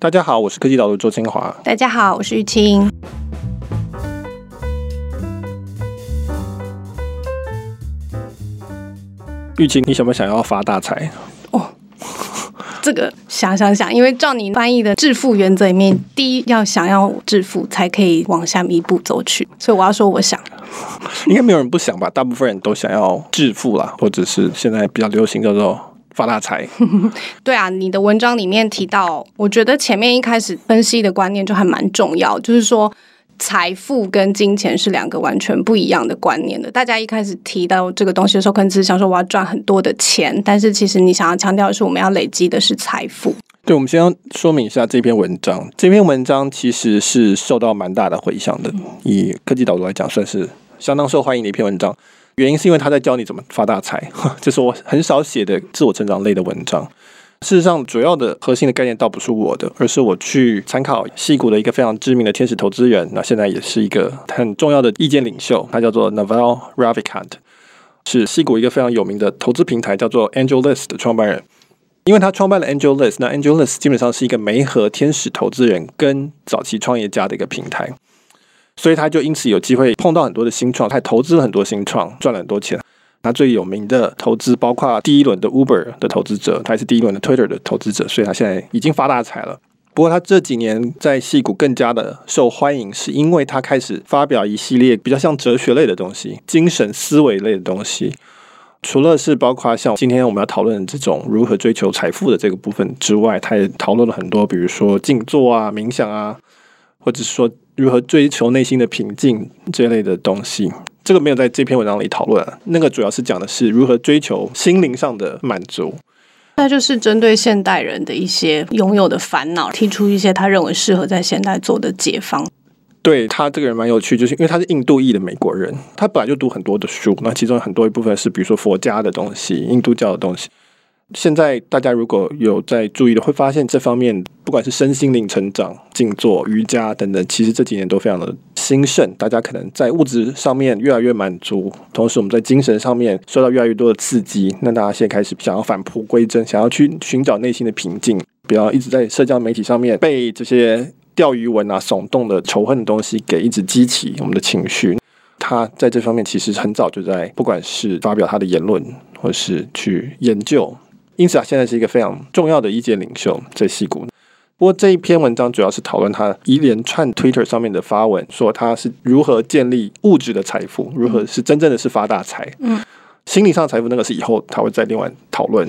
大家好，我是科技导读周清华。大家好，我是玉清。玉清，你想不想要发大财？哦，这个想想想，因为照你翻译的致富原则里面，第一要想要致富，才可以往下一步走去。所以我要说，我想，应该没有人不想吧？大部分人都想要致富啦，或者是现在比较流行叫做。发大财，对啊，你的文章里面提到，我觉得前面一开始分析的观念就还蛮重要，就是说财富跟金钱是两个完全不一样的观念的。大家一开始提到这个东西的时候，可能只是想说我要赚很多的钱，但是其实你想要强调的是，我们要累积的是财富。对，我们先要说明一下这篇文章，这篇文章其实是受到蛮大的回响的，以科技导读来讲，算是相当受欢迎的一篇文章。原因是因为他在教你怎么发大财，这是我很少写的自我成长类的文章。事实上，主要的核心的概念倒不是我的，而是我去参考西谷的一个非常知名的天使投资人，那现在也是一个很重要的意见领袖，他叫做 Naval Ravikant，是西谷一个非常有名的投资平台，叫做 AngelList 的创办人。因为他创办了 AngelList，那 AngelList 基本上是一个媒合天使投资人跟早期创业家的一个平台。所以他就因此有机会碰到很多的新创，他还投资了很多新创，赚了很多钱。他最有名的投资包括第一轮的 Uber 的投资者，他也是第一轮的 Twitter 的投资者，所以他现在已经发大财了。不过他这几年在戏股更加的受欢迎，是因为他开始发表一系列比较像哲学类的东西、精神思维类的东西。除了是包括像今天我们要讨论这种如何追求财富的这个部分之外，他也讨论了很多，比如说静坐啊、冥想啊，或者说。如何追求内心的平静这类的东西，这个没有在这篇文章里讨论。那个主要是讲的是如何追求心灵上的满足。那就是针对现代人的一些拥有的烦恼，提出一些他认为适合在现代做的解方。对，他这个人蛮有趣，就是因为他是印度裔的美国人，他本来就读很多的书，那其中很多一部分是比如说佛家的东西、印度教的东西。现在大家如果有在注意的，会发现这方面不管是身心灵成长、静坐、瑜伽等等，其实这几年都非常的兴盛。大家可能在物质上面越来越满足，同时我们在精神上面受到越来越多的刺激。那大家现在开始想要返璞归真，想要去寻找内心的平静，不要一直在社交媒体上面被这些钓鱼文啊、耸动的仇恨的东西给一直激起我们的情绪。他在这方面其实很早就在，不管是发表他的言论，或是去研究。因此啊，现在是一个非常重要的意见领袖在戏谷。不过这一篇文章主要是讨论他一连串 Twitter 上面的发文，说他是如何建立物质的财富，如何是真正的是发大财。嗯，心理上的财富那个是以后他会再另外讨论。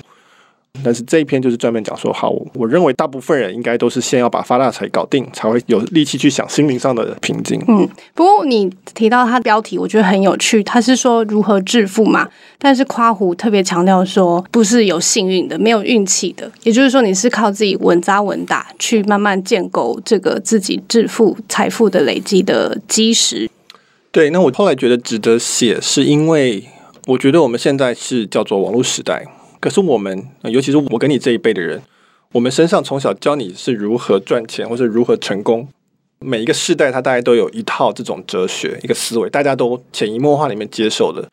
但是这一篇就是专门讲说，好，我认为大部分人应该都是先要把发大财搞定，才会有力气去想心灵上的平静。嗯，不过你提到他的标题，我觉得很有趣，他是说如何致富嘛，但是夸胡特别强调说，不是有幸运的，没有运气的，也就是说你是靠自己稳扎稳打去慢慢建构这个自己致富财富的累积的基石。对，那我后来觉得值得写，是因为我觉得我们现在是叫做网络时代。可是我们，尤其是我跟你这一辈的人，我们身上从小教你是如何赚钱，或是如何成功。每一个世代，他大概都有一套这种哲学，一个思维，大家都潜移默化里面接受的。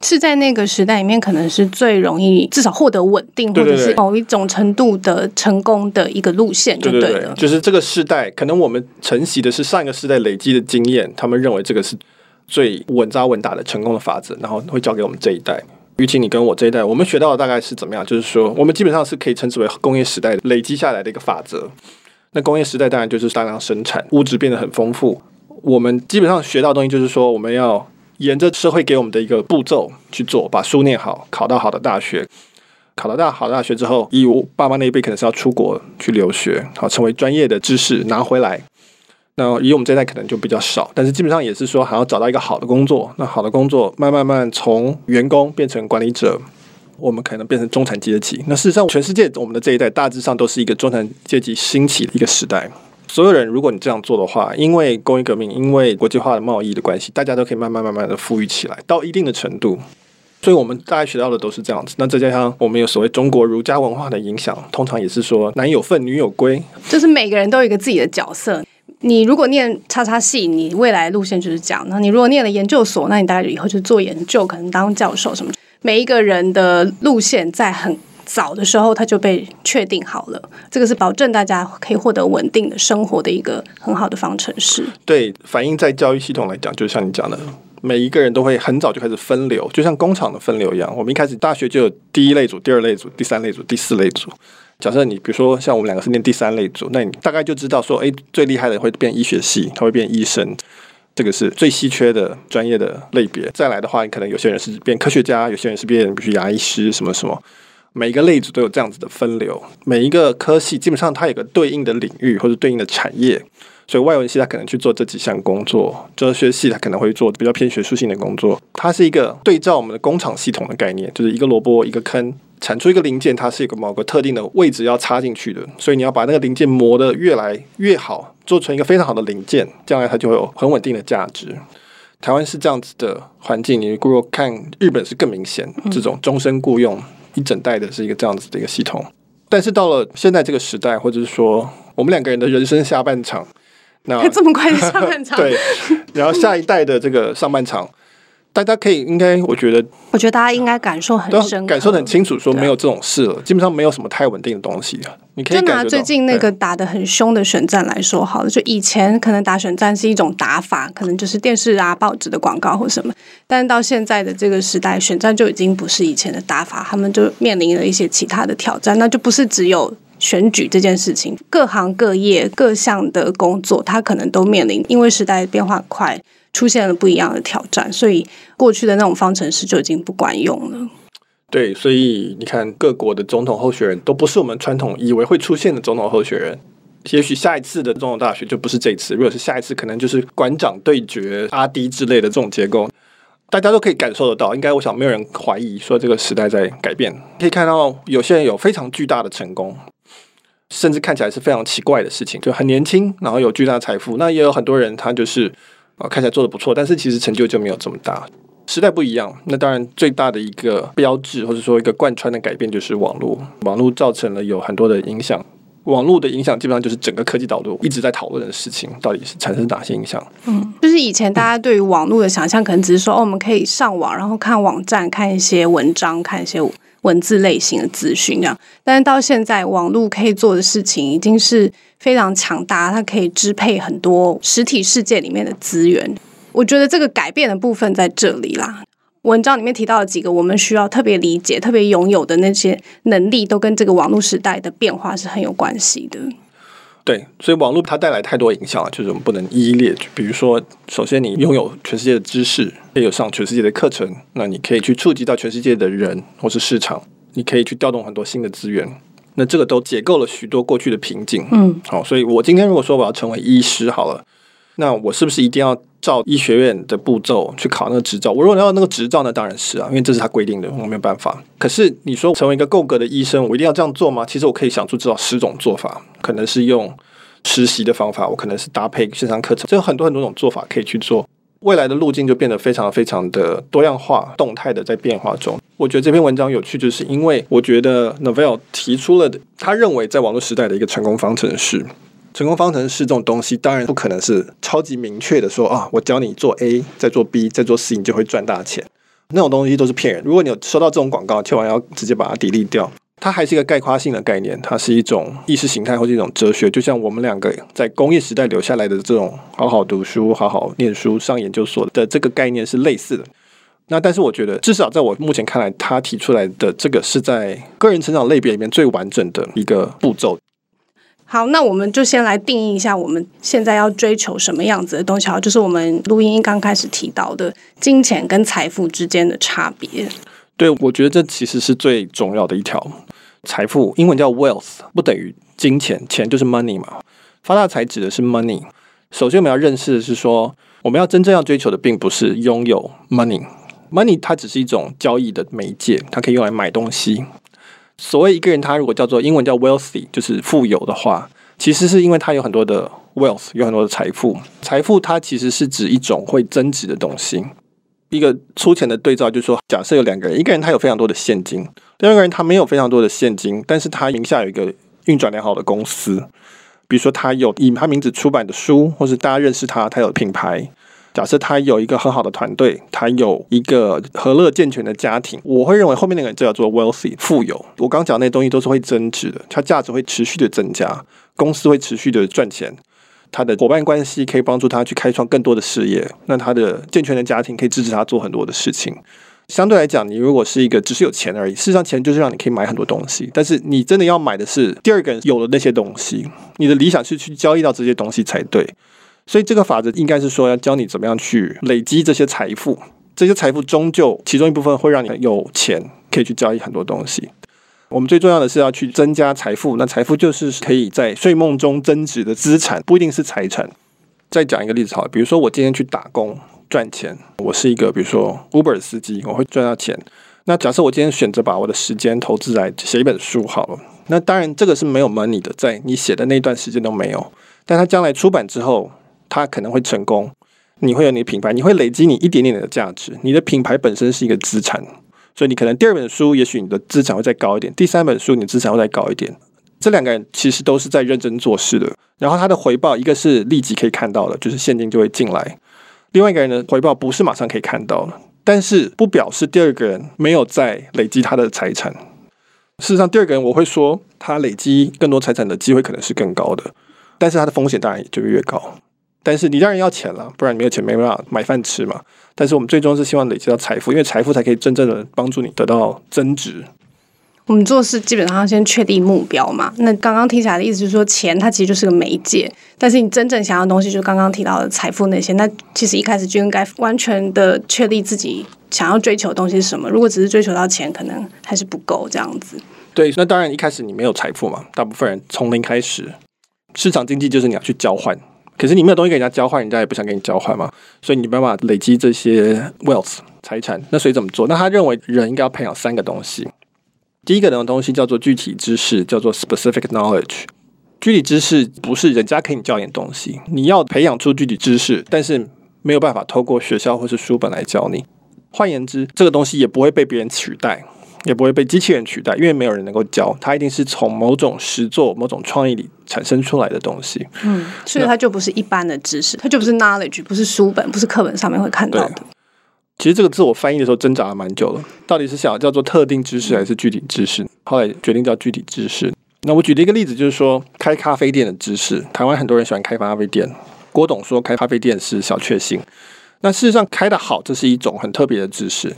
是在那个时代里面，可能是最容易至少获得稳定，或者是某一种程度的成功的一个路线，就对了。对对对，就是这个世代，可能我们承袭的是上一个世代累积的经验，他们认为这个是最稳扎稳打的成功的法则，然后会教给我们这一代。尤其你跟我这一代，我们学到的大概是怎么样？就是说，我们基本上是可以称之为工业时代累积下来的一个法则。那工业时代当然就是大量生产，物质变得很丰富。我们基本上学到的东西就是说，我们要沿着社会给我们的一个步骤去做，把书念好，考到好的大学，考到大好大学之后，以我爸妈那一辈可能是要出国去留学，好成为专业的知识拿回来。那以我们这代可能就比较少，但是基本上也是说，还要找到一个好的工作。那好的工作，慢慢慢从员工变成管理者，我们可能变成中产阶级。那事实上，全世界我们的这一代大致上都是一个中产阶级兴起的一个时代。所有人，如果你这样做的话，因为工业革命，因为国际化的贸易的关系，大家都可以慢慢慢慢的富裕起来，到一定的程度。所以我们大概学到的都是这样子。那再加上我们有所谓中国儒家文化的影响，通常也是说男有分，女有归，就是每个人都有一个自己的角色。你如果念叉叉系，你未来路线就是这样。那你如果念了研究所，那你大概以后就做研究，可能当教授什么。每一个人的路线在很早的时候它就被确定好了。这个是保证大家可以获得稳定的生活的一个很好的方程式。对，反映在教育系统来讲，就像你讲的，每一个人都会很早就开始分流，就像工厂的分流一样。我们一开始大学就有第一类组、第二类组、第三类组、第四类组。假设你比如说像我们两个是念第三类组，那你大概就知道说，哎，最厉害的会变医学系，他会变医生。这个是最稀缺的专业的类别。再来的话，你可能有些人是变科学家，有些人是变，比如牙医师什么什么。每一个类组都有这样子的分流。每一个科系基本上它有个对应的领域或者对应的产业。所以外文系它可能去做这几项工作，哲学系它可能会做比较偏学术性的工作。它是一个对照我们的工厂系统的概念，就是一个萝卜一个坑，产出一个零件，它是一个某个特定的位置要插进去的。所以你要把那个零件磨得越来越好。做成一个非常好的零件，将来它就会有很稳定的价值。台湾是这样子的环境，你如果看日本是更明显，这种终身雇佣一整代的是一个这样子的一个系统。但是到了现在这个时代，或者是说我们两个人的人生下半场，那 这么快的下半场，对，然后下一代的这个上半场。大家可以应该，我觉得，我觉得大家应该感受很深，感受很清楚，说没有这种事了，基本上没有什么太稳定的东西。你可以就拿最近那个打的很凶的选战来说好了，就以前可能打选战是一种打法，可能就是电视啊、报纸的广告或什么，但是到现在的这个时代，选战就已经不是以前的打法，他们就面临了一些其他的挑战，那就不是只有选举这件事情，各行各业各项的工作，它可能都面临，因为时代变化快。出现了不一样的挑战，所以过去的那种方程式就已经不管用了。对，所以你看，各国的总统候选人都不是我们传统以为会出现的总统候选人。也许下一次的总统大选就不是这一次，如果是下一次，可能就是馆长对决阿迪之类的这种结构，大家都可以感受得到。应该我想没有人怀疑说这个时代在改变。可以看到有些人有非常巨大的成功，甚至看起来是非常奇怪的事情，就很年轻，然后有巨大财富。那也有很多人他就是。啊，看起来做的不错，但是其实成就就没有这么大。时代不一样，那当然最大的一个标志或者说一个贯穿的改变就是网络。网络造成了有很多的影响，网络的影响基本上就是整个科技导入一直在讨论的事情，到底是产生哪些影响？嗯，就是以前大家对于网络的想象，可能只是说，哦，我们可以上网，然后看网站，看一些文章，看一些文字类型的资讯这样。但是到现在，网络可以做的事情已经是。非常强大，它可以支配很多实体世界里面的资源。我觉得这个改变的部分在这里啦。文章里面提到的几个我们需要特别理解、特别拥有的那些能力，都跟这个网络时代的变化是很有关系的。对，所以网络它带来太多影响了，就是我们不能一一列举。比如说，首先你拥有全世界的知识，也有上全世界的课程，那你可以去触及到全世界的人或是市场，你可以去调动很多新的资源。那这个都解构了许多过去的瓶颈，嗯，好，所以我今天如果说我要成为医师好了，那我是不是一定要照医学院的步骤去考那个执照？我如果要那个执照，那当然是啊，因为这是他规定的，我没有办法。可是你说成为一个够格的医生，我一定要这样做吗？其实我可以想出至少十种做法，可能是用实习的方法，我可能是搭配线上课程，这有很多很多种做法可以去做。未来的路径就变得非常非常的多样化、动态的在变化中。我觉得这篇文章有趣，就是因为我觉得 Naval 提出了他认为在网络时代的一个成功方程式。成功方程式这种东西，当然不可能是超级明确的说啊，我教你做 A，再做 B，再做 C，你就会赚大钱。那种东西都是骗人。如果你有收到这种广告，千万要直接把它抵制掉。它还是一个概括性的概念，它是一种意识形态或是一种哲学，就像我们两个在工业时代留下来的这种好好读书、好好念书、上研究所的这个概念是类似的。那但是我觉得，至少在我目前看来，他提出来的这个是在个人成长类别里面最完整的一个步骤。好，那我们就先来定义一下我们现在要追求什么样子的东西，好，就是我们录音刚开始提到的金钱跟财富之间的差别。对，我觉得这其实是最重要的一条。财富英文叫 wealth，不等于金钱，钱就是 money 嘛。发大财指的是 money。首先我们要认识的是说，我们要真正要追求的并不是拥有 money，money 它只是一种交易的媒介，它可以用来买东西。所谓一个人他如果叫做英文叫 wealthy，就是富有的话，其实是因为他有很多的 wealth，有很多的财富。财富它其实是指一种会增值的东西。一个粗浅的对照就是说，假设有两个人，一个人他有非常多的现金，第二个人他没有非常多的现金，但是他名下有一个运转良好的公司，比如说他有以他名字出版的书，或是大家认识他，他有品牌，假设他有一个很好的团队，他有一个和乐健全的家庭，我会认为后面那个人就叫做 wealthy 富有。我刚讲那些东西都是会增值的，它价值会持续的增加，公司会持续的赚钱，他的伙伴关系可以帮助他去开创更多的事业，那他的健全的家庭可以支持他做很多的事情。相对来讲，你如果是一个只是有钱而已，事实上钱就是让你可以买很多东西。但是你真的要买的是第二个人有了那些东西，你的理想是去交易到这些东西才对。所以这个法则应该是说要教你怎么样去累积这些财富，这些财富终究其中一部分会让你有钱可以去交易很多东西。我们最重要的是要去增加财富，那财富就是可以在睡梦中增值的资产，不一定是财产。再讲一个例子好了，比如说我今天去打工。赚钱，我是一个比如说 Uber 司机，我会赚到钱。那假设我今天选择把我的时间投资来写一本书好了，那当然这个是没有 money 的，在你写的那段时间都没有。但它将来出版之后，它可能会成功，你会有你的品牌，你会累积你一点点的价值。你的品牌本身是一个资产，所以你可能第二本书，也许你的资产会再高一点；第三本书，你的资产会再高一点。这两个人其实都是在认真做事的，然后他的回报，一个是立即可以看到的，就是现金就会进来。另外一个人的回报不是马上可以看到的，但是不表示第二个人没有在累积他的财产。事实上，第二个人我会说他累积更多财产的机会可能是更高的，但是他的风险当然也就越高。但是你当然要钱了，不然你没有钱没办法买饭吃嘛。但是我们最终是希望累积到财富，因为财富才可以真正的帮助你得到增值。我们做事基本上要先确定目标嘛。那刚刚听起来的意思就是说，钱它其实就是个媒介，但是你真正想要的东西，就是刚刚提到的财富那些。那其实一开始就应该完全的确立自己想要追求的东西是什么。如果只是追求到钱，可能还是不够这样子。对，那当然一开始你没有财富嘛，大部分人从零开始。市场经济就是你要去交换，可是你没有东西给人家交换，人家也不想跟你交换嘛，所以你没办法累积这些 wealth 财产。那所以怎么做？那他认为人应该要培养三个东西。第一个的东西叫做具体知识，叫做 specific knowledge。具体知识不是人家可以教你的东西，你要培养出具体知识，但是没有办法透过学校或是书本来教你。换言之，这个东西也不会被别人取代，也不会被机器人取代，因为没有人能够教它，一定是从某种实作、某种创意里产生出来的东西。嗯，所以它就不是一般的知识，它就不是 knowledge，不是书本，不是课本上面会看到的。其实这个字我翻译的时候挣扎了蛮久了，到底是想要叫做特定知识还是具体知识？后来决定叫具体知识。那我举了一个例子，就是说开咖啡店的知识。台湾很多人喜欢开咖啡店，郭董说开咖啡店是小确幸。那事实上开得好，这是一种很特别的知识，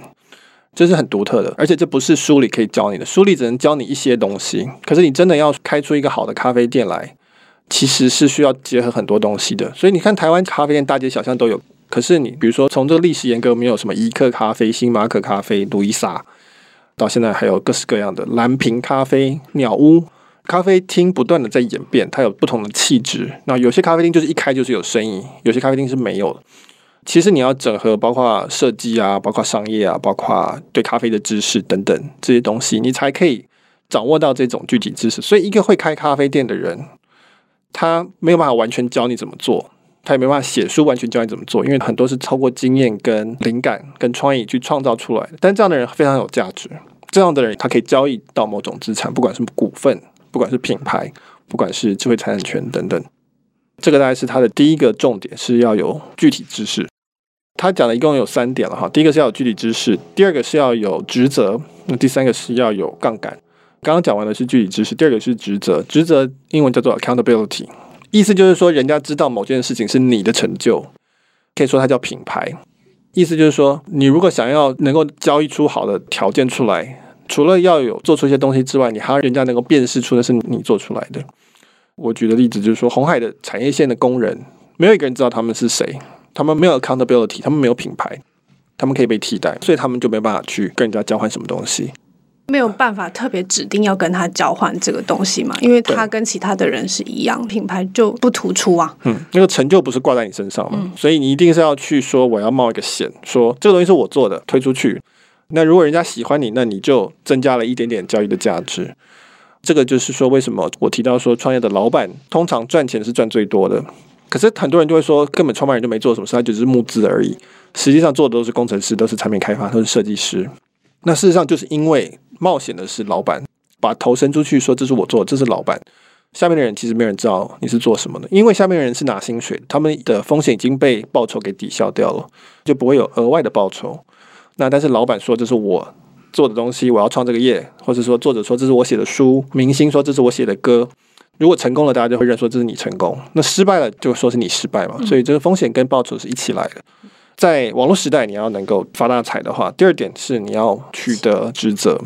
这是很独特的，而且这不是书里可以教你的，书里只能教你一些东西。可是你真的要开出一个好的咖啡店来，其实是需要结合很多东西的。所以你看台湾咖啡店大街小巷都有。可是你比如说，从这个历史沿革没有什么怡客咖啡、星巴克咖啡、路易莎，到现在还有各式各样的蓝瓶咖啡、鸟屋咖啡厅，不断的在演变，它有不同的气质。那有些咖啡厅就是一开就是有生意，有些咖啡厅是没有的。其实你要整合，包括设计啊，包括商业啊，包括对咖啡的知识等等这些东西，你才可以掌握到这种具体知识。所以，一个会开咖啡店的人，他没有办法完全教你怎么做。他也没办法写书完全教你怎么做，因为很多是透过经验、跟灵感、跟创意去创造出来的。但这样的人非常有价值，这样的人他可以交易到某种资产，不管是股份，不管是品牌，不管是智慧财产权等等。这个大概是他的第一个重点，是要有具体知识。他讲的一共有三点了哈，第一个是要有具体知识，第二个是要有职责，那第三个是要有杠杆。刚刚讲完的是具体知识，第二个是职责，职责英文叫做 accountability。意思就是说，人家知道某件事情是你的成就，可以说它叫品牌。意思就是说，你如果想要能够交易出好的条件出来，除了要有做出一些东西之外，你还要人家能够辨识出的是你做出来的。我举的例子就是说，红海的产业线的工人，没有一个人知道他们是谁，他们没有 accountability，他们没有品牌，他们可以被替代，所以他们就没办法去跟人家交换什么东西。没有办法特别指定要跟他交换这个东西嘛，因为他跟其他的人是一样，品牌就不突出啊。嗯，那个成就不是挂在你身上嘛，嗯，所以你一定是要去说我要冒一个险，说这个东西是我做的，推出去。那如果人家喜欢你，那你就增加了一点点交易的价值。这个就是说，为什么我提到说，创业的老板通常赚钱是赚最多的，可是很多人就会说，根本创办人就没做什么事，他只是募资而已。实际上做的都是工程师，都是产品开发，都是设计师。那事实上就是因为。冒险的是老板，把头伸出去说：“这是我做，这是老板。”下面的人其实没有人知道你是做什么的，因为下面的人是拿薪水，他们的风险已经被报酬给抵消掉了，就不会有额外的报酬。那但是老板说这是我做的东西，我要创这个业，或者说作者说这是我写的书，明星说这是我写的歌。如果成功了，大家就会认说这是你成功；那失败了，就说是你失败嘛。所以这个风险跟报酬是一起来的。在网络时代，你要能够发大财的话，第二点是你要取得职责，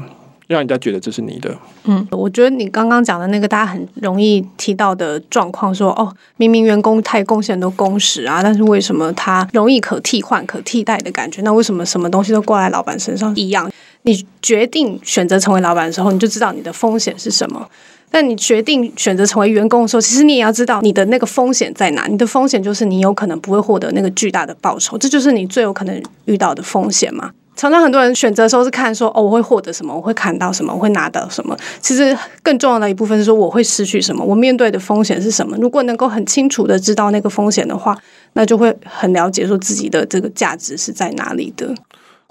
让人家觉得这是你的。嗯，我觉得你刚刚讲的那个大家很容易提到的状况，说哦，明明员工太贡献很多工时啊，但是为什么他容易可替换、可替代的感觉？那为什么什么东西都挂在老板身上一样？你决定选择成为老板的时候，你就知道你的风险是什么。但你决定选择成为员工的时候，其实你也要知道你的那个风险在哪。你的风险就是你有可能不会获得那个巨大的报酬，这就是你最有可能遇到的风险嘛。常常很多人选择的时候是看说哦，我会获得什么，我会看到什么，我会拿到什么。其实更重要的一部分是说我会失去什么，我面对的风险是什么。如果能够很清楚的知道那个风险的话，那就会很了解说自己的这个价值是在哪里的。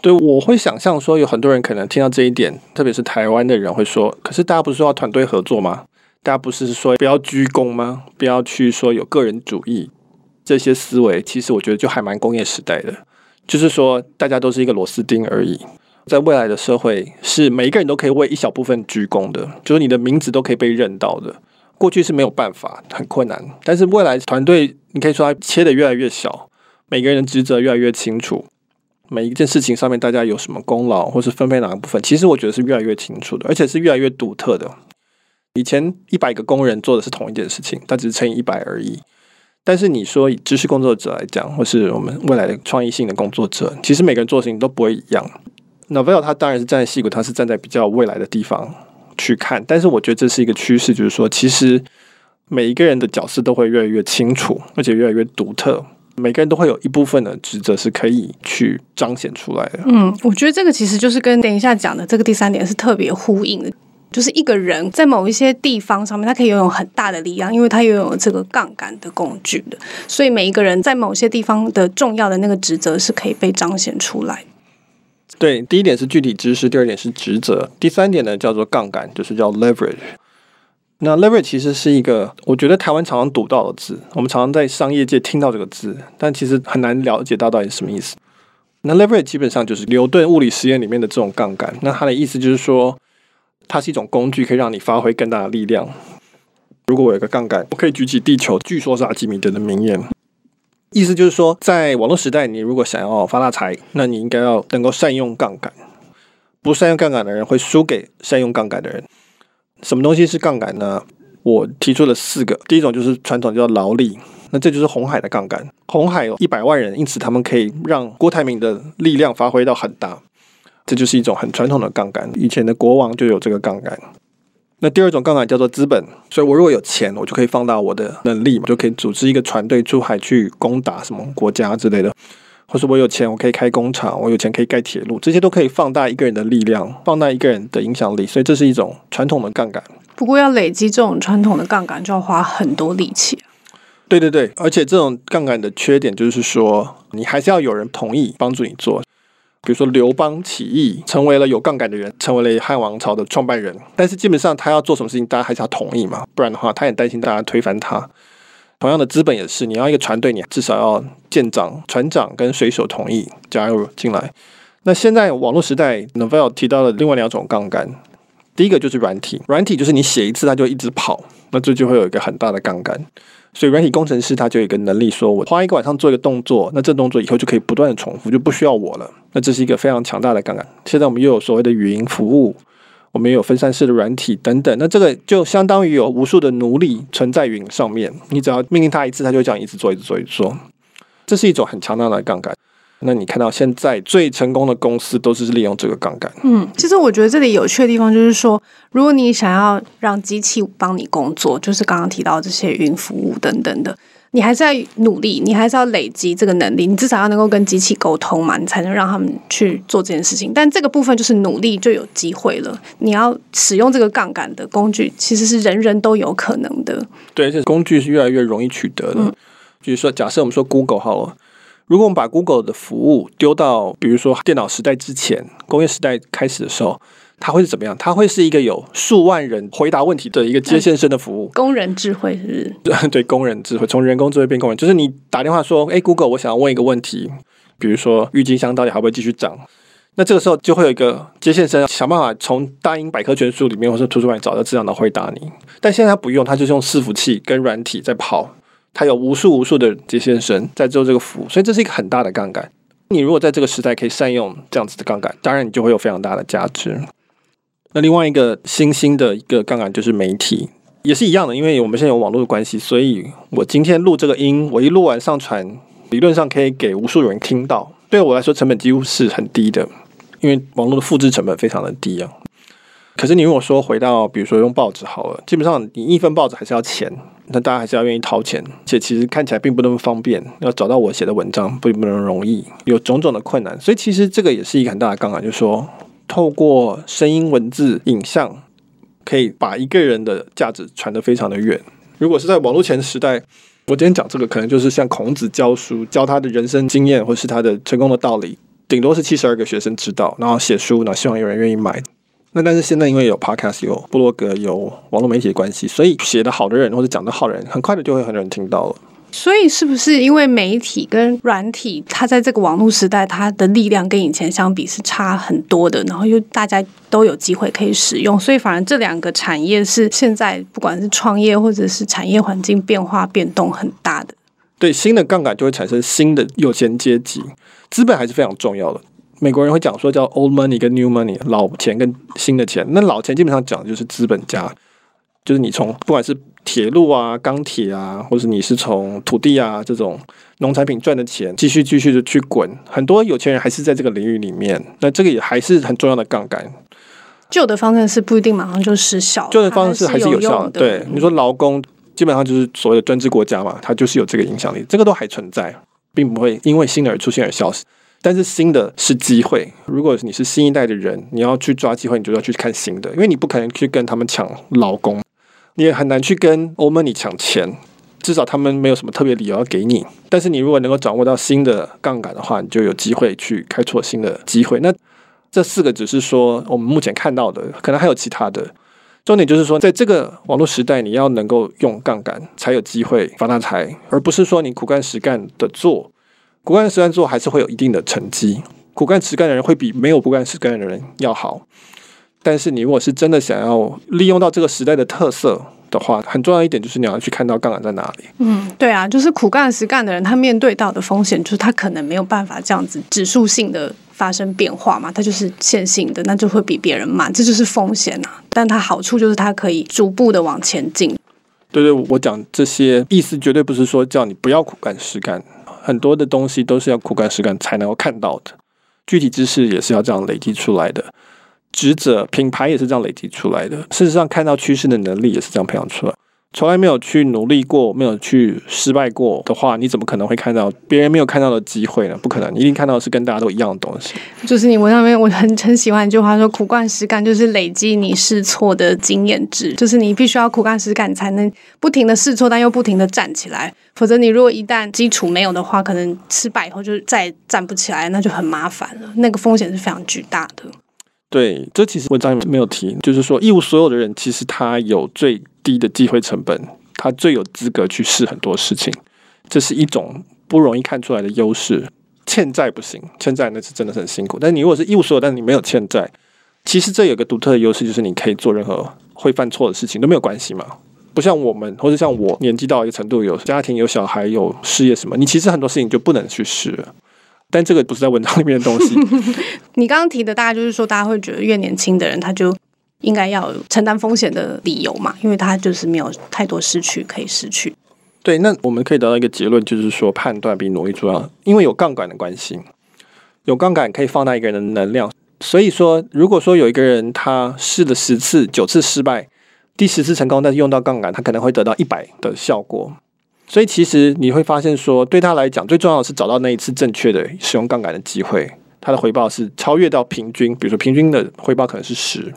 对，我会想象说，有很多人可能听到这一点，特别是台湾的人会说：“可是大家不是说要团队合作吗？大家不是说不要鞠躬吗？不要去说有个人主义这些思维。”其实我觉得就还蛮工业时代的，就是说大家都是一个螺丝钉而已。在未来的社会，是每一个人都可以为一小部分鞠躬的，就是你的名字都可以被认到的。过去是没有办法，很困难，但是未来团队你可以说它切得越来越小，每个人的职责越来越清楚。每一件事情上面，大家有什么功劳，或是分配哪个部分，其实我觉得是越来越清楚的，而且是越来越独特的。以前一百个工人做的是同一件事情，它只是乘以一百而已。但是你说以知识工作者来讲，或是我们未来的创意性的工作者，其实每个人做的事情都不会一样。Naval 他当然是站在戏骨，他是站在比较未来的地方去看，但是我觉得这是一个趋势，就是说，其实每一个人的角色都会越来越清楚，而且越来越独特。每个人都会有一部分的职责是可以去彰显出来的。嗯，我觉得这个其实就是跟等一下讲的这个第三点是特别呼应的，就是一个人在某一些地方上面，他可以拥有很大的力量，因为他拥有这个杠杆的工具的。所以每一个人在某些地方的重要的那个职责是可以被彰显出来。对，第一点是具体知识，第二点是职责，第三点呢叫做杠杆，就是叫 leverage。那 leverage 其实是一个，我觉得台湾常常读到的字，我们常常在商业界听到这个字，但其实很难了解到到底什么意思。那 leverage 基本上就是牛顿物理实验里面的这种杠杆。那它的意思就是说，它是一种工具，可以让你发挥更大的力量。如果我有个杠杆，我可以举起地球。据说是阿基米德的名言，意思就是说，在网络时代，你如果想要发大财，那你应该要能够善用杠杆。不善用杠杆的人会输给善用杠杆的人。什么东西是杠杆呢？我提出了四个。第一种就是传统叫劳力，那这就是红海的杠杆。红海有一百万人，因此他们可以让郭台铭的力量发挥到很大，这就是一种很传统的杠杆。以前的国王就有这个杠杆。那第二种杠杆叫做资本，所以我如果有钱，我就可以放大我的能力嘛，就可以组织一个船队出海去攻打什么国家之类的。或是我有钱，我可以开工厂；我有钱可以盖铁路，这些都可以放大一个人的力量，放大一个人的影响力。所以这是一种传统的杠杆。不过要累积这种传统的杠杆，就要花很多力气。对对对，而且这种杠杆的缺点就是说，你还是要有人同意帮助你做。比如说刘邦起义，成为了有杠杆的人，成为了汉王朝的创办人，但是基本上他要做什么事情，大家还是要同意嘛，不然的话，他也担心大家推翻他。同样的资本也是，你要一个船队，你至少要舰长、船长跟水手同意加入进来。那现在网络时代，Novel 提到了另外两种杠杆，第一个就是软体，软体就是你写一次它就一直跑，那这就会有一个很大的杠杆。所以软体工程师他就有一个能力，说我花一个晚上做一个动作，那这动作以后就可以不断的重复，就不需要我了。那这是一个非常强大的杠杆。现在我们又有所谓的语音服务。我们也有分散式的软体等等，那这个就相当于有无数的奴隶存在云上面，你只要命令它一次，它就这样一直做，一直做，一直做。这是一种很强大的杠杆。那你看到现在最成功的公司都是利用这个杠杆。嗯，其实我觉得这里有趣的地方就是说，如果你想要让机器帮你工作，就是刚刚提到这些云服务等等的。你还是要努力，你还是要累积这个能力，你至少要能够跟机器沟通嘛，你才能让他们去做这件事情。但这个部分就是努力就有机会了。你要使用这个杠杆的工具，其实是人人都有可能的。对，而且工具是越来越容易取得的。嗯，比如说，假设我们说 Google 好了，如果我们把 Google 的服务丢到，比如说电脑时代之前，工业时代开始的时候，它会是怎么样？它会是一个有数万人回答问题的一个接线生的服务，工人智慧是不是？对 对，工人智慧，从人工智慧变工人，就是你打电话说，哎，Google，我想要问一个问题，比如说郁金香到底还会继续涨？那这个时候就会有一个接线生想办法从大英百科全书里面或者图书馆找到这样的回答你。但现在他不用，他就是用伺服器跟软体在跑，他有无数无数的接线生在做这个服务，所以这是一个很大的杠杆。你如果在这个时代可以善用这样子的杠杆，当然你就会有非常大的价值。那另外一个新兴的一个杠杆就是媒体，也是一样的，因为我们现在有网络的关系，所以我今天录这个音，我一录完上传，理论上可以给无数人听到。对我来说，成本几乎是很低的。因为网络的复制成本非常的低啊，可是你如果说回到，比如说用报纸好了，基本上你一份报纸还是要钱，那大家还是要愿意掏钱，且其实看起来并不那么方便，要找到我写的文章并不那么容易，有种种的困难，所以其实这个也是一个很大的杠杆，就是说透过声音、文字、影像，可以把一个人的价值传得非常的远。如果是在网络前时代，我今天讲这个，可能就是像孔子教书，教他的人生经验，或是他的成功的道理。顶多是七十二个学生知道，然后写书，然后希望有人愿意买。那但是现在因为有 podcast、有部落格、有网络媒体的关系，所以写得好的人或者讲得好的人，很快的就会很多人听到了。所以是不是因为媒体跟软体，它在这个网络时代，它的力量跟以前相比是差很多的，然后又大家都有机会可以使用，所以反而这两个产业是现在不管是创业或者是产业环境变化变动很大的。对，新的杠杆就会产生新的有钱阶级。资本还是非常重要的。美国人会讲说叫 old money 跟 new money，老钱跟新的钱。那老钱基本上讲的就是资本家，就是你从不管是铁路啊、钢铁啊，或者你是从土地啊这种农产品赚的钱，继续继续的去滚。很多有钱人还是在这个领域里面，那这个也还是很重要的杠杆。旧的方式是不一定马上就失效，旧的方式还是有效的。对，你说劳工基本上就是所谓的专制国家嘛，它就是有这个影响力，这个都还存在。并不会因为新的而出现而消失，但是新的是机会。如果你是新一代的人，你要去抓机会，你就要去看新的，因为你不可能去跟他们抢劳工，你也很难去跟欧盟你抢钱，至少他们没有什么特别理由要给你。但是你如果能够掌握到新的杠杆的话，你就有机会去开拓新的机会。那这四个只是说我们目前看到的，可能还有其他的。重点就是说，在这个网络时代，你要能够用杠杆才有机会发大财，而不是说你苦干实干的做，苦干实干做还是会有一定的成绩。苦干实干的人会比没有苦干实干的人要好。但是你如果是真的想要利用到这个时代的特色的话，很重要一点就是你要去看到杠杆在哪里。嗯，对啊，就是苦干实干的人，他面对到的风险就是他可能没有办法这样子指数性的。发生变化嘛，他就是线性的，那就会比别人慢，这就是风险啊。但它好处就是它可以逐步的往前进。对对，我讲这些意思绝对不是说叫你不要苦干实干，很多的东西都是要苦干实干才能够看到的。具体知识也是要这样累积出来的，职责品牌也是这样累积出来的。事实上，看到趋势的能力也是这样培养出来。从来没有去努力过，没有去失败过的话，你怎么可能会看到别人没有看到的机会呢？不可能，你一定看到的是跟大家都一样的东西。就是你文上面我很很喜欢一句话说：“苦干实干就是累积你试错的经验值，就是你必须要苦干实干，才能不停的试错，但又不停的站起来。否则，你如果一旦基础没有的话，可能失败以后就再站不起来，那就很麻烦了。那个风险是非常巨大的。”对，这其实文章没有提，就是说一无所有的人，其实他有最低的机会成本，他最有资格去试很多事情，这是一种不容易看出来的优势。欠债不行，欠债那是真的很辛苦。但你如果是一无所有，但是你没有欠债，其实这有个独特的优势，就是你可以做任何会犯错的事情都没有关系嘛。不像我们，或者像我年纪到一个程度，有家庭、有小孩、有事业什么，你其实很多事情就不能去试。但这个不是在文章里面的东西。你刚刚提的，大概就是说，大家会觉得越年轻的人，他就应该要有承担风险的理由嘛，因为他就是没有太多失去可以失去。对，那我们可以得到一个结论，就是说判断比努力重要，因为有杠杆的关系，有杠杆可以放大一个人的能量。所以说，如果说有一个人他试了十次，九次失败，第十次成功，但是用到杠杆，他可能会得到一百的效果。所以其实你会发现说，对他来讲，最重要的是找到那一次正确的使用杠杆的机会。他的回报是超越到平均，比如说平均的回报可能是十，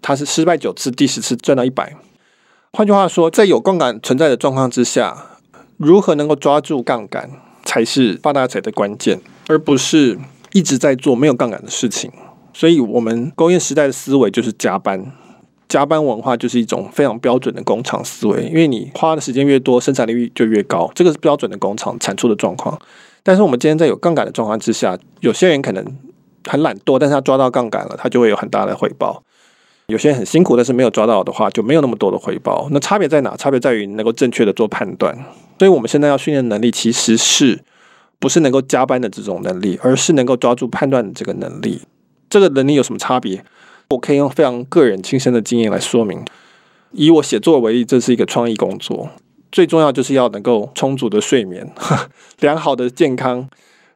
他是失败九次，第十次赚到一百。换句话说，在有杠杆存在的状况之下，如何能够抓住杠杆，才是发大财的关键，而不是一直在做没有杠杆的事情。所以我们工业时代的思维就是加班，加班文化就是一种非常标准的工厂思维，因为你花的时间越多，生产力就越高，这个是标准的工厂产出的状况。但是我们今天在有杠杆的状况之下，有些人可能很懒惰，但是他抓到杠杆了，他就会有很大的回报。有些人很辛苦，但是没有抓到的话，就没有那么多的回报。那差别在哪？差别在于能够正确的做判断。所以我们现在要训练能力，其实是不是能够加班的这种能力，而是能够抓住判断的这个能力。这个能力有什么差别？我可以用非常个人亲身的经验来说明。以我写作为例，这是一个创意工作，最重要就是要能够充足的睡眠，良好的健康，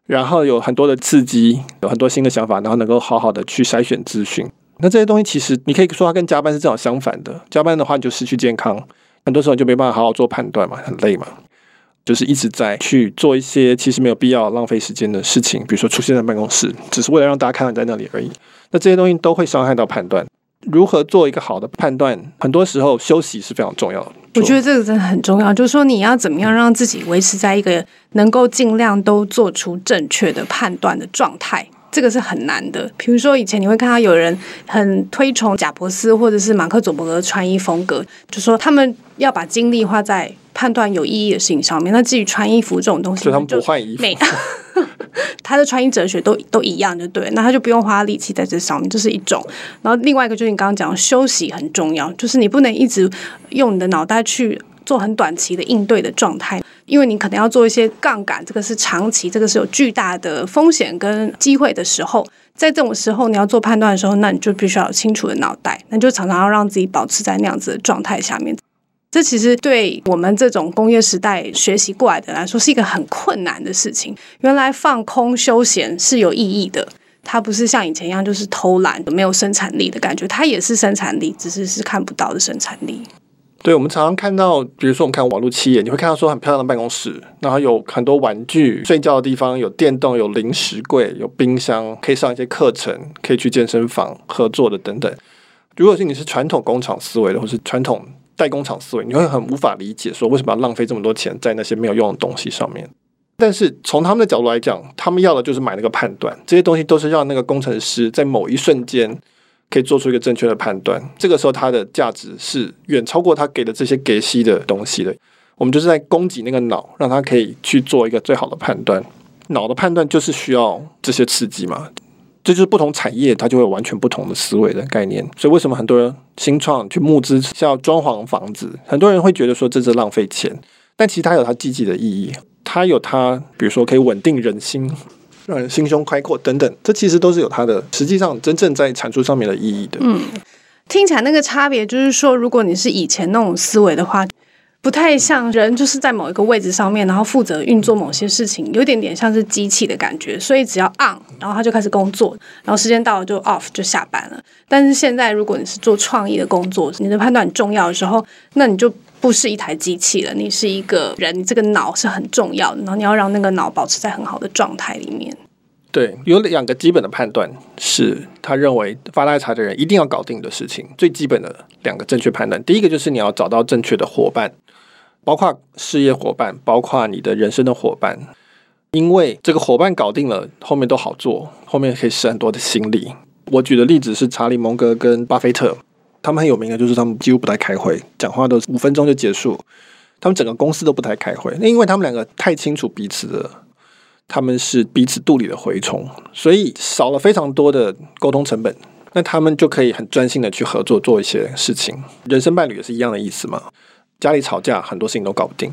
然后有很多的刺激，有很多新的想法，然后能够好好的去筛选资讯。那这些东西其实你可以说它跟加班是正好相反的。加班的话，你就失去健康，很多时候你就没办法好好做判断嘛，很累嘛，就是一直在去做一些其实没有必要浪费时间的事情，比如说出现在办公室，只是为了让大家看到你在那里而已。那这些东西都会伤害到判断。如何做一个好的判断？很多时候休息是非常重要的。我觉得这个真的很重要，就是说你要怎么样让自己维持在一个能够尽量都做出正确的判断的状态。这个是很难的。比如说，以前你会看到有人很推崇贾伯斯或者是马克·佐伯格的穿衣风格，就说他们要把精力花在判断有意义的事情上面。那至于穿衣服这种东西，就他们不换衣服，他的穿衣哲学都都一样，就对。那他就不用花力气在这上面，这是一种。然后另外一个就是你刚刚讲的休息很重要，就是你不能一直用你的脑袋去做很短期的应对的状态。因为你可能要做一些杠杆，这个是长期，这个是有巨大的风险跟机会的时候，在这种时候你要做判断的时候，那你就必须要有清楚的脑袋，那就常常要让自己保持在那样子的状态下面。这其实对我们这种工业时代学习过来的来说是一个很困难的事情。原来放空休闲是有意义的，它不是像以前一样就是偷懒没有生产力的感觉，它也是生产力，只是是看不到的生产力。对，我们常常看到，比如说我们看网络企业，你会看到说很漂亮的办公室，然后有很多玩具、睡觉的地方，有电动、有零食柜、有冰箱，可以上一些课程，可以去健身房合作的等等。如果是你是传统工厂思维的，或是传统代工厂思维，你会很无法理解说为什么要浪费这么多钱在那些没有用的东西上面。但是从他们的角度来讲，他们要的就是买那个判断，这些东西都是让那个工程师在某一瞬间。可以做出一个正确的判断，这个时候它的价值是远超过他给的这些给息的东西的。我们就是在供给那个脑，让他可以去做一个最好的判断。脑的判断就是需要这些刺激嘛，这就是不同产业它就会有完全不同的思维的概念。所以为什么很多人新创去募资是要装潢房子？很多人会觉得说这是浪费钱，但其实它有它积极的意义，它有它，比如说可以稳定人心。让人心胸开阔等等，这其实都是有它的实际上真正在产出上面的意义的。嗯，听起来那个差别就是说，如果你是以前那种思维的话，不太像人，就是在某一个位置上面，然后负责运作某些事情，有点点像是机器的感觉。所以只要 on，然后他就开始工作，然后时间到了就 off 就下班了。但是现在，如果你是做创意的工作，你的判断很重要的时候，那你就。不是一台机器了，你是一个人，你这个脑是很重要的，然后你要让那个脑保持在很好的状态里面。对，有两个基本的判断是他认为发大财的人一定要搞定的事情，最基本的两个正确判断。第一个就是你要找到正确的伙伴，包括事业伙伴，包括你的人生的伙伴，因为这个伙伴搞定了，后面都好做，后面可以省很多的心力。我举的例子是查理蒙格跟巴菲特。他们很有名的，就是他们几乎不太开会，讲话都五分钟就结束。他们整个公司都不太开会，那因为他们两个太清楚彼此的，他们是彼此肚里的蛔虫，所以少了非常多的沟通成本。那他们就可以很专心的去合作做一些事情。人生伴侣也是一样的意思嘛。家里吵架，很多事情都搞不定。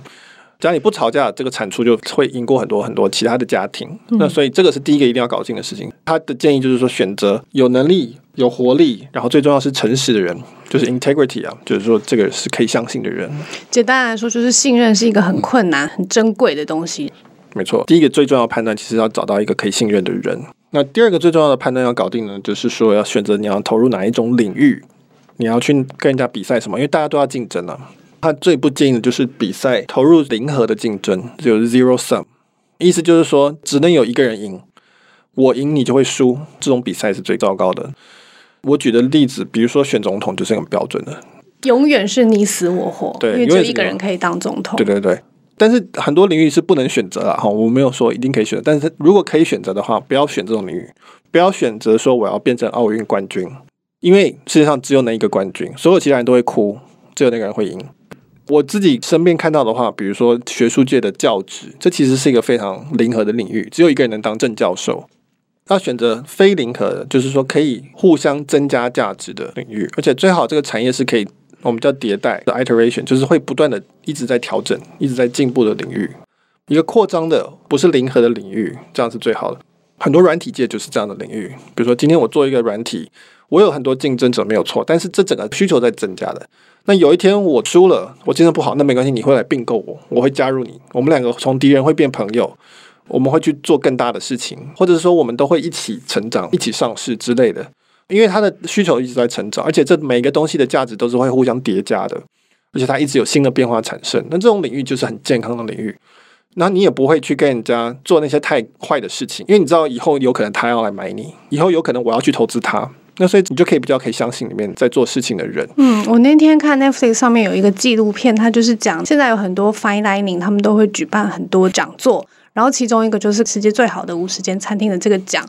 家里不吵架，这个产出就会赢过很多很多其他的家庭。嗯。那所以这个是第一个一定要搞定的事情。他的建议就是说，选择有能力。有活力，然后最重要是诚实的人，就是 integrity 啊，就是说这个是可以相信的人。简单来说，就是信任是一个很困难、很珍贵的东西。没错，第一个最重要的判断，其实要找到一个可以信任的人。那第二个最重要的判断要搞定呢，就是说要选择你要投入哪一种领域，你要去跟人家比赛什么，因为大家都要竞争啊。他最不建议的就是比赛投入零和的竞争，就是 zero sum，意思就是说只能有一个人赢，我赢你就会输，这种比赛是最糟糕的。我举的例子，比如说选总统就是很标准的，永远是你死我活，对，因为只有一个人可以当总统。对对对，但是很多领域是不能选择的哈，我没有说一定可以选择，但是如果可以选择的话，不要选这种领域，不要选择说我要变成奥运冠军，因为世界上只有那一个冠军，所有其他人都会哭，只有那个人会赢。我自己身边看到的话，比如说学术界的教职，这其实是一个非常零和的领域，只有一个人能当正教授。要选择非零和的，就是说可以互相增加价值的领域，而且最好这个产业是可以。我们叫迭代的 iteration，就是会不断的一直在调整、一直在进步的领域，一个扩张的不是零和的领域，这样是最好的。很多软体界就是这样的领域，比如说今天我做一个软体，我有很多竞争者没有错，但是这整个需求在增加的。那有一天我输了，我竞争不好，那没关系，你会来并购我，我会加入你，我们两个从敌人会变朋友，我们会去做更大的事情，或者是说我们都会一起成长、一起上市之类的。因为它的需求一直在成长，而且这每一个东西的价值都是会互相叠加的，而且它一直有新的变化产生。那这种领域就是很健康的领域，那你也不会去跟人家做那些太坏的事情，因为你知道以后有可能他要来买你，以后有可能我要去投资他，那所以你就可以比较可以相信里面在做事情的人。嗯，我那天看 Netflix 上面有一个纪录片，它就是讲现在有很多 Fine Dining，他们都会举办很多讲座，然后其中一个就是世界最好的五十间餐厅的这个奖。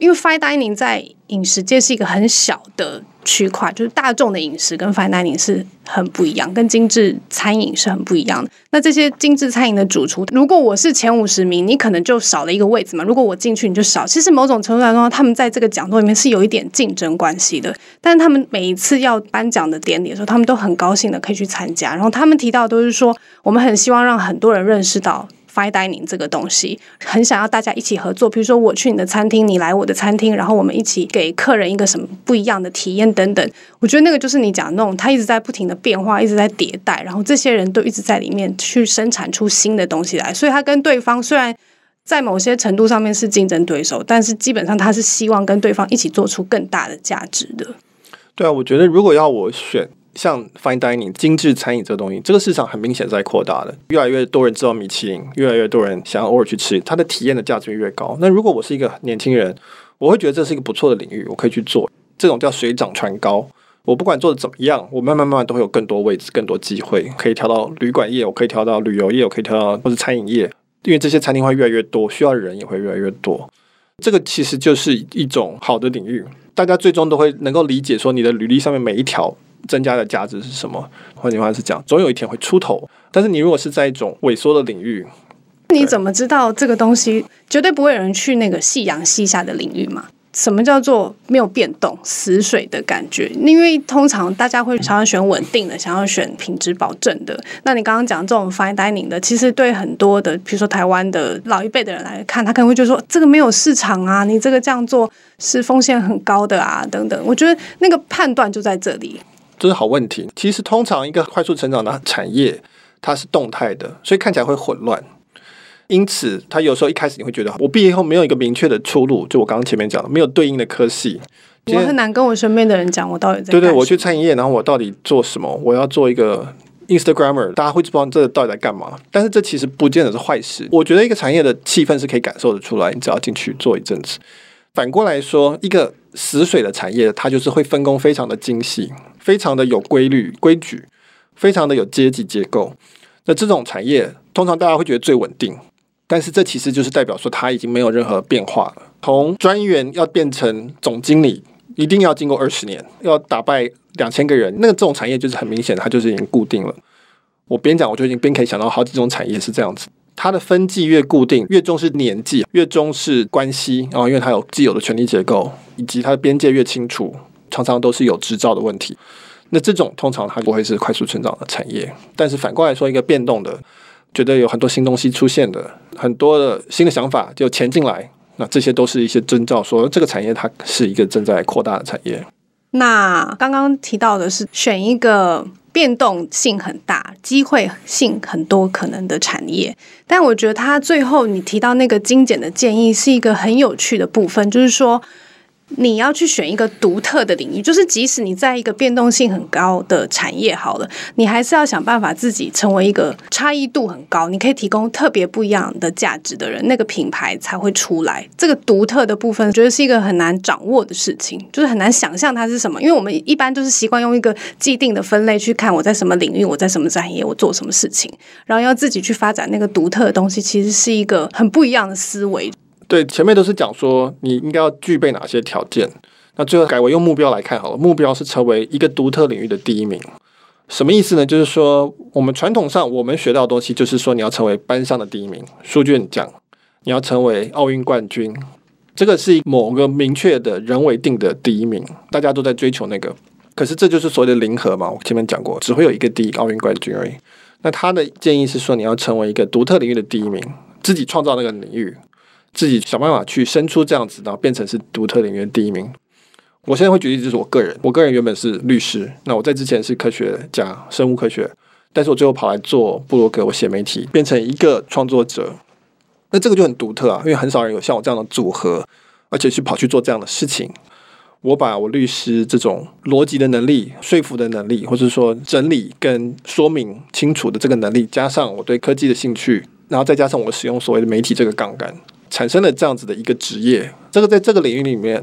因为 fine dining 在饮食界是一个很小的区块，就是大众的饮食跟 fine dining 是很不一样，跟精致餐饮是很不一样的。那这些精致餐饮的主厨，如果我是前五十名，你可能就少了一个位置嘛。如果我进去，你就少。其实某种程度来说，他们在这个讲座里面是有一点竞争关系的。但是他们每一次要颁奖的典礼的时候，他们都很高兴的可以去参加。然后他们提到都是说，我们很希望让很多人认识到。Fine dining 这个东西，很想要大家一起合作。比如说，我去你的餐厅，你来我的餐厅，然后我们一起给客人一个什么不一样的体验等等。我觉得那个就是你讲的那种，它一直在不停的变化，一直在迭代，然后这些人都一直在里面去生产出新的东西来。所以，他跟对方虽然在某些程度上面是竞争对手，但是基本上他是希望跟对方一起做出更大的价值的。对啊，我觉得如果要我选。像 fine dining 精致餐饮这个东西，这个市场很明显在扩大的，越来越多人知道米其林，越来越多人想要偶尔去吃，它的体验的价值越高。那如果我是一个年轻人，我会觉得这是一个不错的领域，我可以去做。这种叫水涨船高，我不管做的怎么样，我慢慢慢慢都会有更多位置、更多机会，可以调到旅馆业，我可以调到旅游业，我可以调到或是餐饮业，因为这些餐厅会越来越多，需要的人也会越来越多。这个其实就是一种好的领域，大家最终都会能够理解说，你的履历上面每一条。增加的价值是什么？换句话是讲，总有一天会出头。但是你如果是在一种萎缩的领域，你怎么知道这个东西绝对不会有人去那个夕阳西下的领域嘛？什么叫做没有变动、死水的感觉？因为通常大家会想要选稳定的，想要选品质保证的。那你刚刚讲这种 fine dining 的，其实对很多的，比如说台湾的老一辈的人来看，他可能会觉得说这个没有市场啊，你这个这样做是风险很高的啊，等等。我觉得那个判断就在这里。这是好问题。其实，通常一个快速成长的产业，它是动态的，所以看起来会混乱。因此，它有时候一开始你会觉得，我毕业后没有一个明确的出路。就我刚刚前面讲的，没有对应的科系，我很难跟我身边的人讲我到底在。对对，我去餐饮业，然后我到底做什么？我要做一个 Instagrammer，大家会知道这到底在干嘛。但是这其实不见得是坏事。我觉得一个产业的气氛是可以感受得出来，你只要进去做一阵子。反过来说，一个死水的产业，它就是会分工非常的精细。非常的有规律规矩，非常的有阶级结构。那这种产业通常大家会觉得最稳定，但是这其实就是代表说它已经没有任何变化了。从专员要变成总经理，一定要经过二十年，要打败两千个人。那个这种产业就是很明显，它就是已经固定了。我边讲我就已经边可以想到好几种产业是这样子。它的分际越固定，越重视年纪，越重视关系，然后因为它有既有的权力结构，以及它的边界越清楚。常常都是有执照的问题，那这种通常它不会是快速成长的产业。但是反过来说，一个变动的，觉得有很多新东西出现的，很多的新的想法就钱进来，那这些都是一些征兆，说这个产业它是一个正在扩大的产业。那刚刚提到的是选一个变动性很大、机会性很多可能的产业，但我觉得他最后你提到那个精简的建议是一个很有趣的部分，就是说。你要去选一个独特的领域，就是即使你在一个变动性很高的产业好了，你还是要想办法自己成为一个差异度很高，你可以提供特别不一样的价值的人，那个品牌才会出来。这个独特的部分，我觉得是一个很难掌握的事情，就是很难想象它是什么，因为我们一般都是习惯用一个既定的分类去看我在什么领域，我在什么产业，我做什么事情，然后要自己去发展那个独特的东西，其实是一个很不一样的思维。对，前面都是讲说你应该要具备哪些条件，那最后改为用目标来看好了。目标是成为一个独特领域的第一名，什么意思呢？就是说我们传统上我们学到的东西，就是说你要成为班上的第一名，书卷奖，你要成为奥运冠军，这个是某个明确的人为定的第一名，大家都在追求那个。可是这就是所谓的零和嘛，我前面讲过，只会有一个第一奥运冠军而已。那他的建议是说，你要成为一个独特领域的第一名，自己创造那个领域。自己想办法去生出这样子，然后变成是独特领域的第一名。我现在会举例，就是我个人，我个人原本是律师，那我在之前是科学家，生物科学，但是我最后跑来做布罗格，我写媒体，变成一个创作者。那这个就很独特啊，因为很少人有像我这样的组合，而且去跑去做这样的事情。我把我律师这种逻辑的能力、说服的能力，或者说整理跟说明清楚的这个能力，加上我对科技的兴趣，然后再加上我使用所谓的媒体这个杠杆。产生了这样子的一个职业，这个在这个领域里面，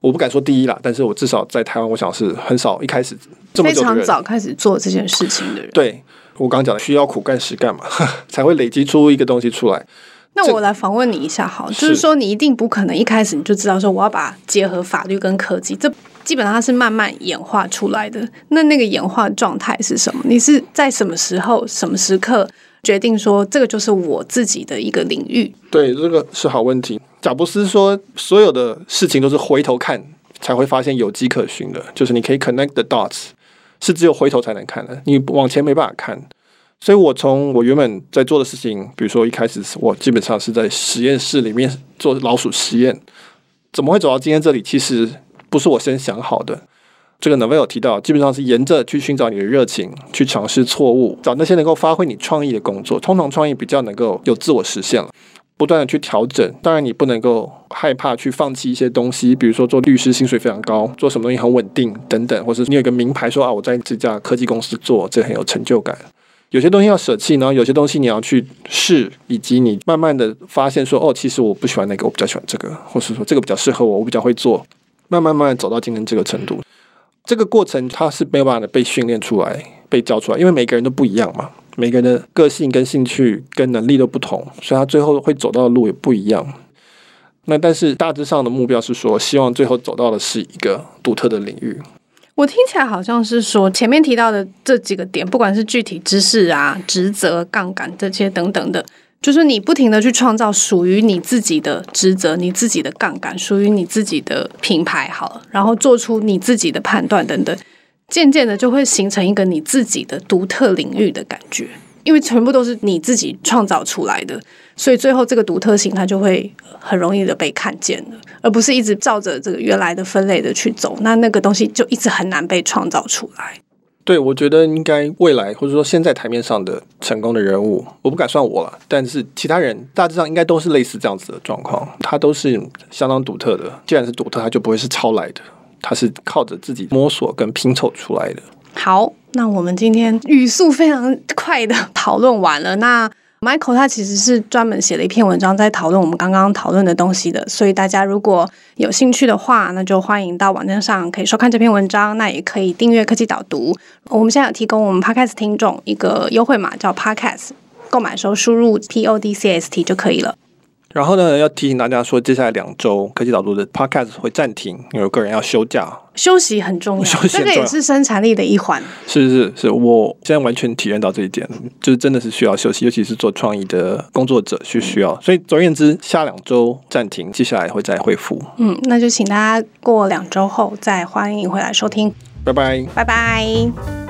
我不敢说第一啦，但是我至少在台湾，我想是很少一开始这么非常早开始做这件事情的人。对，我刚刚讲的，需要苦干实干嘛，才会累积出一个东西出来。那我来访问你一下，好，就是说你一定不可能一开始你就知道说我要把结合法律跟科技，这基本上它是慢慢演化出来的。那那个演化状态是什么？你是在什么时候、什么时刻？决定说这个就是我自己的一个领域。对，这个是好问题。贾布斯说，所有的事情都是回头看才会发现有迹可循的，就是你可以 connect the dots，是只有回头才能看的，你往前没办法看。所以我从我原本在做的事情，比如说一开始我基本上是在实验室里面做老鼠实验，怎么会走到今天这里？其实不是我先想好的。这个 Naval 有提到，基本上是沿着去寻找你的热情，去尝试错误，找那些能够发挥你创意的工作。通常创意比较能够有自我实现了，不断的去调整。当然，你不能够害怕去放弃一些东西，比如说做律师薪水非常高，做什么东西很稳定等等，或者你有个名牌说啊，我在这家科技公司做，这很有成就感。有些东西要舍弃，然后有些东西你要去试，以及你慢慢的发现说，哦，其实我不喜欢那个，我比较喜欢这个，或是说这个比较适合我，我比较会做，慢慢慢走到今天这个程度。这个过程他是没有办法被训练出来、被教出来，因为每个人都不一样嘛，每个人的个性、跟兴趣、跟能力都不同，所以他最后会走到的路也不一样。那但是大致上的目标是说，希望最后走到的是一个独特的领域。我听起来好像是说，前面提到的这几个点，不管是具体知识啊、职责、杠杆这些等等的。就是你不停的去创造属于你自己的职责、你自己的杠杆、属于你自己的品牌，好了，然后做出你自己的判断等等，渐渐的就会形成一个你自己的独特领域的感觉，因为全部都是你自己创造出来的，所以最后这个独特性它就会很容易的被看见了，而不是一直照着这个原来的分类的去走，那那个东西就一直很难被创造出来。对，我觉得应该未来或者说现在台面上的成功的人物，我不敢算我了，但是其他人大致上应该都是类似这样子的状况，他都是相当独特的。既然是独特，他就不会是抄来的，他是靠着自己摸索跟拼凑出来的。好，那我们今天语速非常快的讨论完了，那。Michael 他其实是专门写了一篇文章在讨论我们刚刚讨论的东西的，所以大家如果有兴趣的话，那就欢迎到网站上可以收看这篇文章，那也可以订阅科技导读。我们现在有提供我们 Podcast 听众一个优惠码，叫 Podcast，购买的时候输入 PODCST 就可以了。然后呢，要提醒大家说，接下来两周科技导读的 Podcast 会暂停，因为个人要休假。休息很重要，这个也是生产力的一环。是是是，我现在完全体验到这一点，就是真的是需要休息，尤其是做创意的工作者是需要。所以总而言之，下两周暂停，接下来会再恢复。嗯，那就请大家过两周后再欢迎回来收听。拜拜，拜拜。